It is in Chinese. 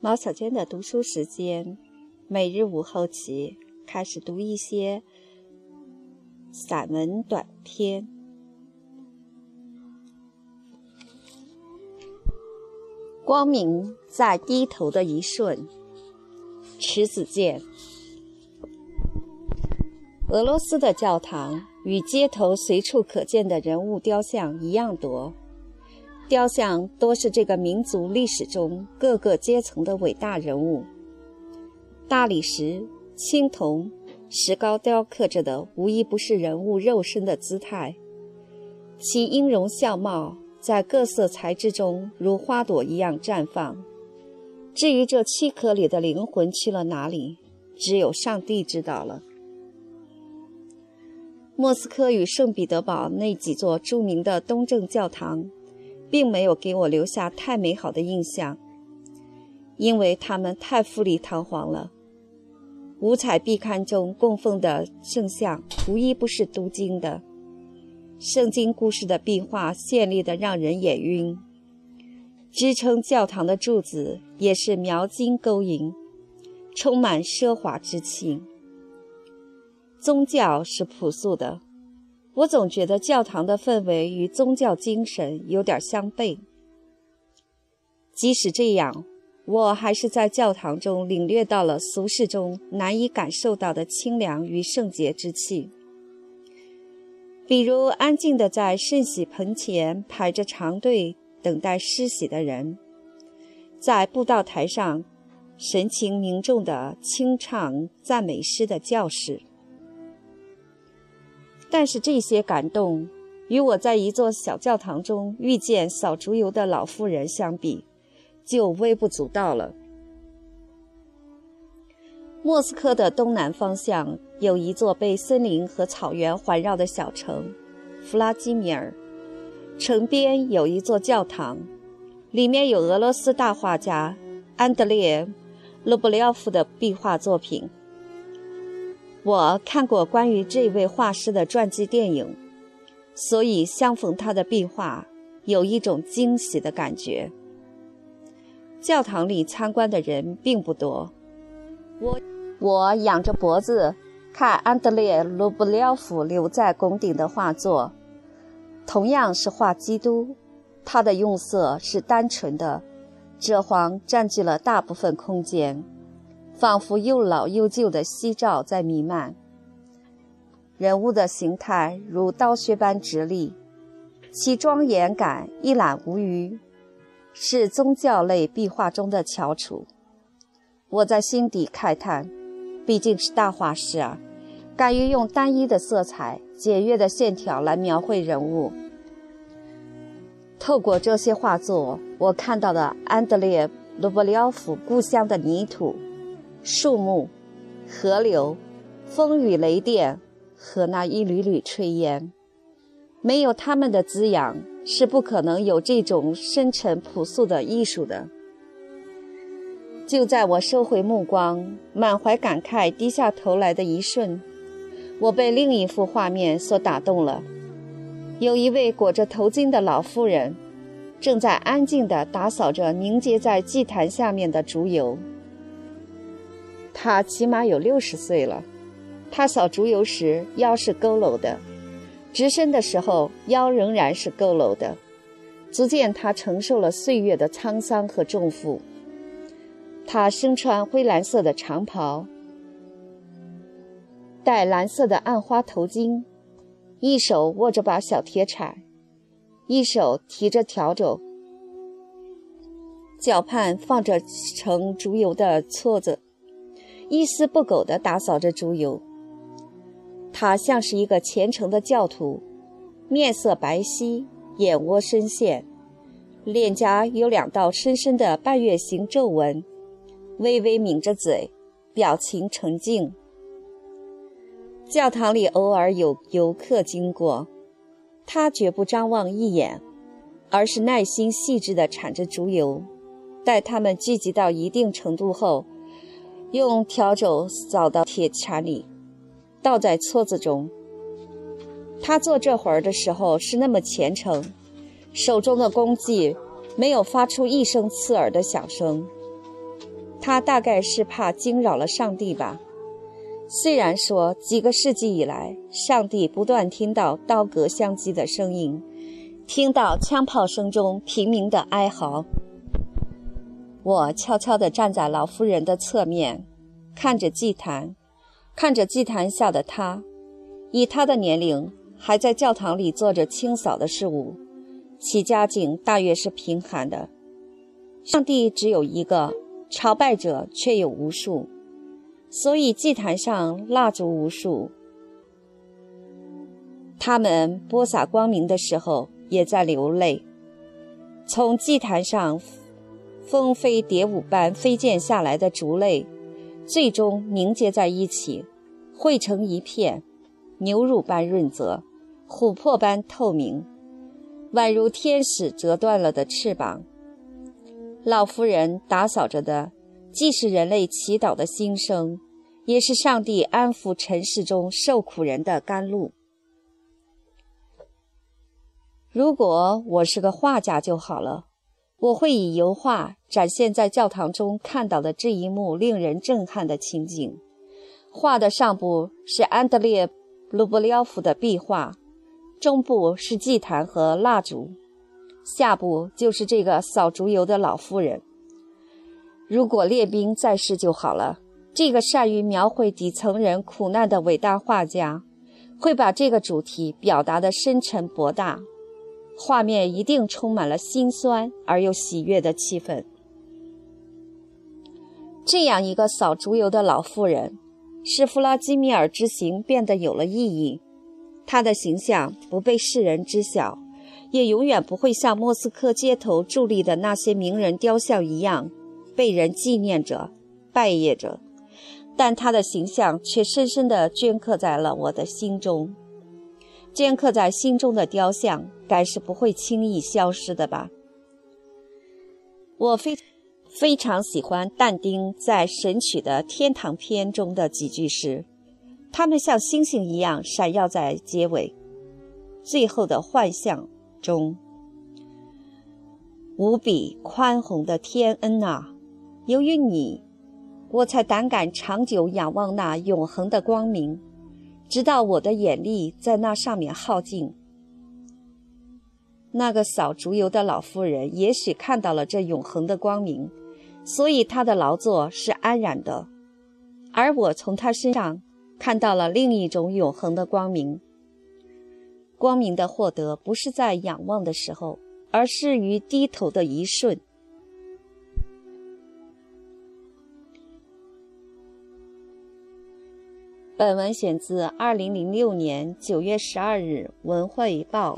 毛小娟的读书时间，每日午后起开始读一些散文短篇。光明在低头的一瞬，迟子建。俄罗斯的教堂与街头随处可见的人物雕像一样多。雕像多是这个民族历史中各个阶层的伟大人物。大理石、青铜、石膏雕刻着的，无一不是人物肉身的姿态，其音容笑貌在各色材质中如花朵一样绽放。至于这躯壳里的灵魂去了哪里，只有上帝知道了。莫斯科与圣彼得堡那几座著名的东正教堂。并没有给我留下太美好的印象，因为他们太富丽堂皇了。五彩壁龛中供奉的圣像，无一不是读经的。圣经故事的壁画绚丽的让人眼晕，支撑教堂的柱子也是描金勾银，充满奢华之情。宗教是朴素的。我总觉得教堂的氛围与宗教精神有点相悖。即使这样，我还是在教堂中领略到了俗世中难以感受到的清凉与圣洁之气。比如，安静的在圣洗盆前排着长队等待施洗的人，在布道台上神情凝重的清唱赞美诗的教士。但是这些感动，与我在一座小教堂中遇见扫竹油的老妇人相比，就微不足道了。莫斯科的东南方向有一座被森林和草原环绕的小城——弗拉基米尔。城边有一座教堂，里面有俄罗斯大画家安德烈·罗布廖夫的壁画作品。我看过关于这位画师的传记电影，所以相逢他的壁画，有一种惊喜的感觉。教堂里参观的人并不多，我我仰着脖子看安德烈·卢布廖夫留在拱顶的画作，同样是画基督，他的用色是单纯的，赭黄占据了大部分空间。仿佛又老又旧的夕照在弥漫，人物的形态如刀削般直立，其庄严感一览无余，是宗教类壁画中的翘楚。我在心底慨叹，毕竟是大画师啊，敢于用单一的色彩、简约的线条来描绘人物。透过这些画作，我看到了安德烈·罗布廖夫故乡的泥土。树木、河流、风雨雷电和那一缕缕炊烟，没有他们的滋养，是不可能有这种深沉朴素的艺术的。就在我收回目光、满怀感慨低下头来的一瞬，我被另一幅画面所打动了。有一位裹着头巾的老妇人，正在安静地打扫着凝结在祭坛下面的竹油。他起码有六十岁了，他扫竹油时腰是佝偻的，直身的时候腰仍然是佝偻的，足见他承受了岁月的沧桑和重负。他身穿灰蓝色的长袍，戴蓝色的暗花头巾，一手握着把小铁铲，一手提着笤帚，脚畔放着盛竹油的撮子。一丝不苟地打扫着猪油，他像是一个虔诚的教徒，面色白皙，眼窝深陷，脸颊有两道深深的半月形皱纹，微微抿着嘴，表情沉静。教堂里偶尔有游客经过，他绝不张望一眼，而是耐心细致地铲着猪油，待他们聚集到一定程度后。用笤帚扫到铁铲里，倒在撮子中。他做这活儿的时候是那么虔诚，手中的工具没有发出一声刺耳的响声。他大概是怕惊扰了上帝吧。虽然说几个世纪以来，上帝不断听到刀戈相击的声音，听到枪炮声中平民的哀嚎。我悄悄地站在老妇人的侧面，看着祭坛，看着祭坛下的他。以他的年龄，还在教堂里做着清扫的事务，其家境大约是贫寒的。上帝只有一个，朝拜者却有无数。所以祭坛上蜡烛无数，他们播撒光明的时候也在流泪。从祭坛上蜂飞蝶舞般飞溅下来的烛泪，最终凝结在一起，汇成一片，牛乳般润泽，琥珀般透明，宛如天使折断了的翅膀。老妇人打扫着的。既是人类祈祷的心声，也是上帝安抚尘世中受苦人的甘露。如果我是个画家就好了，我会以油画展现在教堂中看到的这一幕令人震撼的情景。画的上部是安德烈·卢布廖夫的壁画，中部是祭坛和蜡烛，下部就是这个扫烛油的老妇人。如果列兵在世就好了。这个善于描绘底层人苦难的伟大画家，会把这个主题表达的深沉博大，画面一定充满了心酸而又喜悦的气氛。这样一个扫竹油的老妇人，使弗拉基米尔之行变得有了意义。他的形象不被世人知晓，也永远不会像莫斯科街头伫立的那些名人雕像一样。被人纪念着，拜谒着，但他的形象却深深地镌刻在了我的心中。镌刻在心中的雕像，该是不会轻易消失的吧？我非非常喜欢但丁在《神曲》的天堂篇中的几句诗，它们像星星一样闪耀在结尾、最后的幻象中。无比宽宏的天恩啊！由于你，我才胆敢长久仰望那永恒的光明，直到我的眼力在那上面耗尽。那个扫竹油的老妇人也许看到了这永恒的光明，所以她的劳作是安然的，而我从她身上看到了另一种永恒的光明。光明的获得不是在仰望的时候，而是于低头的一瞬。本文选自二零零六年九月十二日《文汇报》。